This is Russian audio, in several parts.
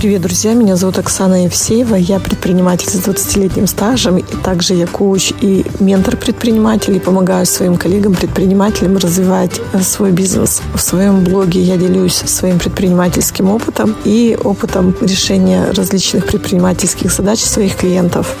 Привет, друзья! Меня зовут Оксана Евсеева. Я предприниматель с 20-летним стажем. И также я коуч и ментор предпринимателей. Помогаю своим коллегам-предпринимателям развивать э, свой бизнес. В своем блоге я делюсь своим предпринимательским опытом и опытом решения различных предпринимательских задач своих клиентов.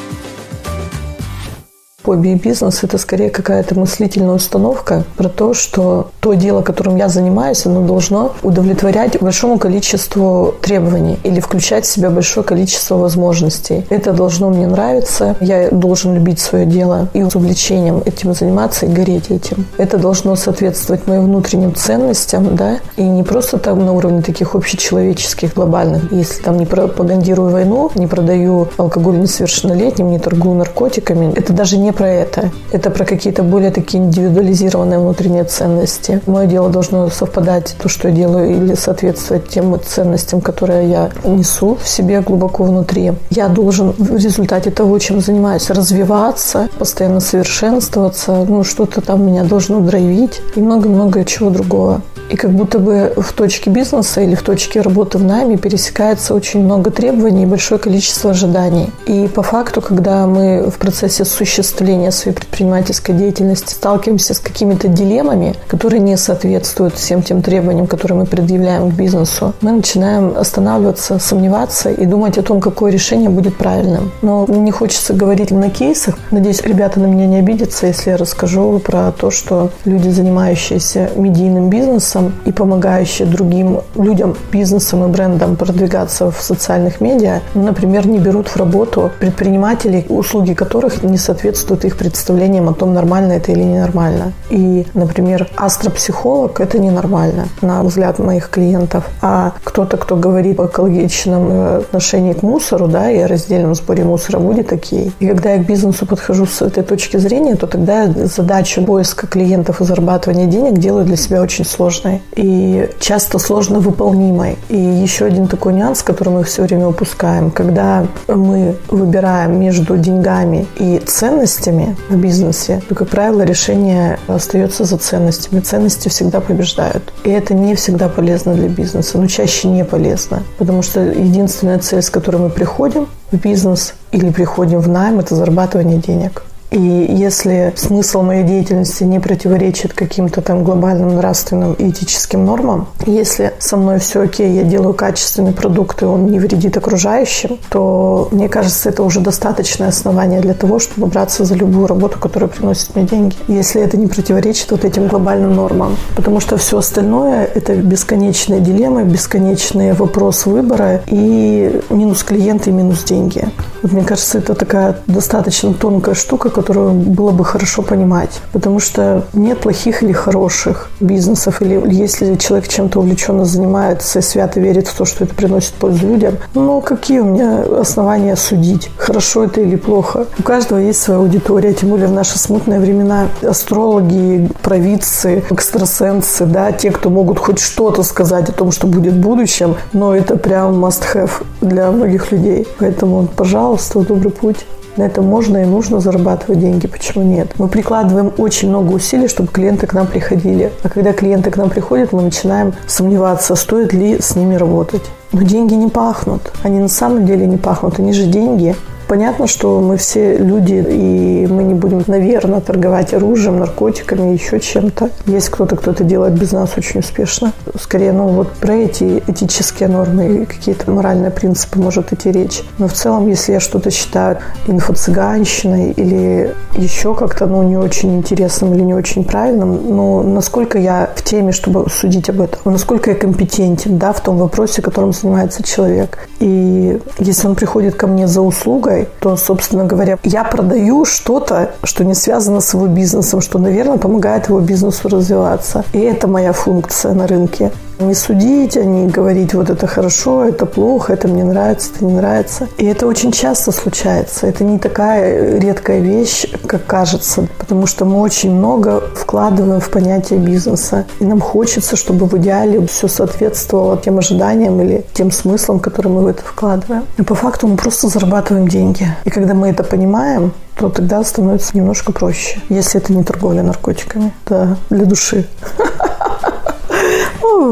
Хобби и бизнес – это скорее какая-то мыслительная установка про то, что то дело, которым я занимаюсь, оно должно удовлетворять большому количеству требований или включать в себя большое количество возможностей. Это должно мне нравиться, я должен любить свое дело и с увлечением этим заниматься и гореть этим. Это должно соответствовать моим внутренним ценностям, да, и не просто там на уровне таких общечеловеческих, глобальных. Если там не пропагандирую войну, не продаю алкоголь несовершеннолетним, не торгую наркотиками, это даже не не про это. Это про какие-то более такие индивидуализированные внутренние ценности. Мое дело должно совпадать, то, что я делаю, или соответствовать тем ценностям, которые я несу в себе глубоко внутри. Я должен в результате того, чем занимаюсь, развиваться, постоянно совершенствоваться, ну, что-то там меня должно драйвить и много-много чего другого. И как будто бы в точке бизнеса или в точке работы в найме пересекается очень много требований и большое количество ожиданий. И по факту, когда мы в процессе осуществления своей предпринимательской деятельности сталкиваемся с какими-то дилеммами, которые не соответствуют всем тем требованиям, которые мы предъявляем к бизнесу, мы начинаем останавливаться, сомневаться и думать о том, какое решение будет правильным. Но не хочется говорить на кейсах. Надеюсь, ребята на меня не обидятся, если я расскажу про то, что люди, занимающиеся медийным бизнесом, бизнесом и помогающие другим людям, бизнесам и брендам продвигаться в социальных медиа, ну, например, не берут в работу предпринимателей, услуги которых не соответствуют их представлениям о том, нормально это или ненормально. И, например, астропсихолог – это ненормально, на взгляд моих клиентов. А кто-то, кто говорит о экологичном э, отношении к мусору, да, и о раздельном сборе мусора будет окей. И когда я к бизнесу подхожу с этой точки зрения, то тогда задачу поиска клиентов и зарабатывания денег делаю для себя очень сложной сложной и часто сложно выполнимой. И еще один такой нюанс, который мы все время упускаем. Когда мы выбираем между деньгами и ценностями в бизнесе, то, как правило, решение остается за ценностями. Ценности всегда побеждают. И это не всегда полезно для бизнеса, но чаще не полезно. Потому что единственная цель, с которой мы приходим в бизнес или приходим в найм, это зарабатывание денег. И если смысл моей деятельности не противоречит каким-то там глобальным нравственным и этическим нормам, если со мной все окей, я делаю качественный продукт, и он не вредит окружающим, то, мне кажется, это уже достаточное основание для того, чтобы браться за любую работу, которая приносит мне деньги. Если это не противоречит вот этим глобальным нормам. Потому что все остальное – это бесконечные дилеммы, бесконечный вопрос выбора и минус клиенты и минус деньги. Вот мне кажется, это такая достаточно тонкая штука, которую было бы хорошо понимать. Потому что нет плохих или хороших бизнесов. Или если человек чем-то увлеченно занимается и свято верит в то, что это приносит пользу людям, ну какие у меня основания судить, хорошо это или плохо. У каждого есть своя аудитория, тем более в наши смутные времена астрологи, провидцы, экстрасенсы, да, те, кто могут хоть что-то сказать о том, что будет в будущем, но это прям must-have для многих людей. Поэтому, пожалуйста, добрый путь. На этом можно и нужно зарабатывать деньги. Почему нет? Мы прикладываем очень много усилий, чтобы клиенты к нам приходили. А когда клиенты к нам приходят, мы начинаем сомневаться, стоит ли с ними работать. Но деньги не пахнут. Они на самом деле не пахнут. Они же деньги. Понятно, что мы все люди, и мы не будем, наверное, торговать оружием, наркотиками, еще чем-то. Есть кто-то, кто это делает без нас очень успешно. Скорее, ну вот про эти этические нормы и какие-то моральные принципы может идти речь. Но в целом, если я что-то считаю инфо-цыганщиной или еще как-то, ну, не очень интересным или не очень правильным, ну, насколько я в теме, чтобы судить об этом, насколько я компетентен, да, в том вопросе, которым занимается человек. И если он приходит ко мне за услугой, покупкой, то, собственно говоря, я продаю что-то, что не связано с его бизнесом, что, наверное, помогает его бизнесу развиваться. И это моя функция на рынке. Не судить, а не говорить, вот это хорошо, это плохо, это мне нравится, это не нравится. И это очень часто случается. Это не такая редкая вещь, как кажется, потому что мы очень много вкладываем в понятие бизнеса. И нам хочется, чтобы в идеале все соответствовало тем ожиданиям или тем смыслам, которые мы в это вкладываем. И по факту мы просто зарабатываем деньги. И когда мы это понимаем, то тогда становится немножко проще, если это не торговля наркотиками. Да, для души.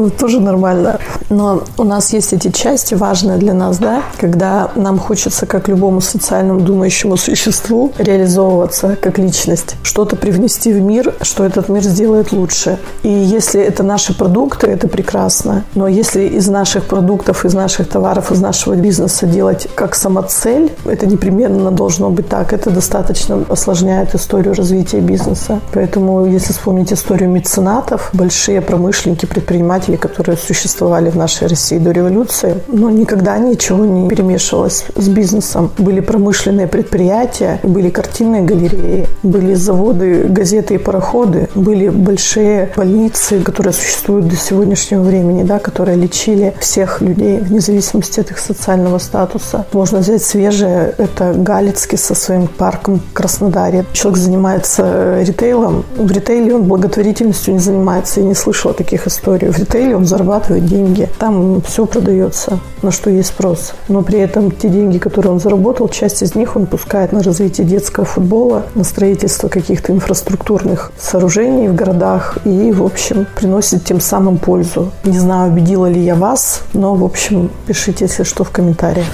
тоже нормально. Но у нас есть эти части, важные для нас, да, когда нам хочется, как любому социальному думающему существу, реализовываться как личность, что-то привнести в мир, что этот мир сделает лучше. И если это наши продукты, это прекрасно. Но если из наших продуктов, из наших товаров, из нашего бизнеса делать как самоцель, это непременно должно быть так. Это достаточно осложняет историю развития бизнеса. Поэтому, если вспомнить историю меценатов, большие промышленники, предприниматели, которые существовали в нашей России до революции, но никогда ничего не перемешивалось с бизнесом. Были промышленные предприятия, были картинные галереи, были заводы, газеты и пароходы, были большие больницы, которые существуют до сегодняшнего времени, да, которые лечили всех людей вне зависимости от их социального статуса. Можно взять свежее, это Галицкий со своим парком в Краснодаре. Человек занимается ритейлом. В ритейле он благотворительностью не занимается. Я не слышала таких историй. В ритейле он зарабатывает деньги. Там все продается, на что есть спрос. Но при этом те деньги, которые он заработал, часть из них он пускает на развитие детского футбола, на строительство каких-то инфраструктурных сооружений в городах и, в общем, приносит тем самым пользу. Не знаю, убедила ли я вас, но, в общем, пишите, если что, в комментариях.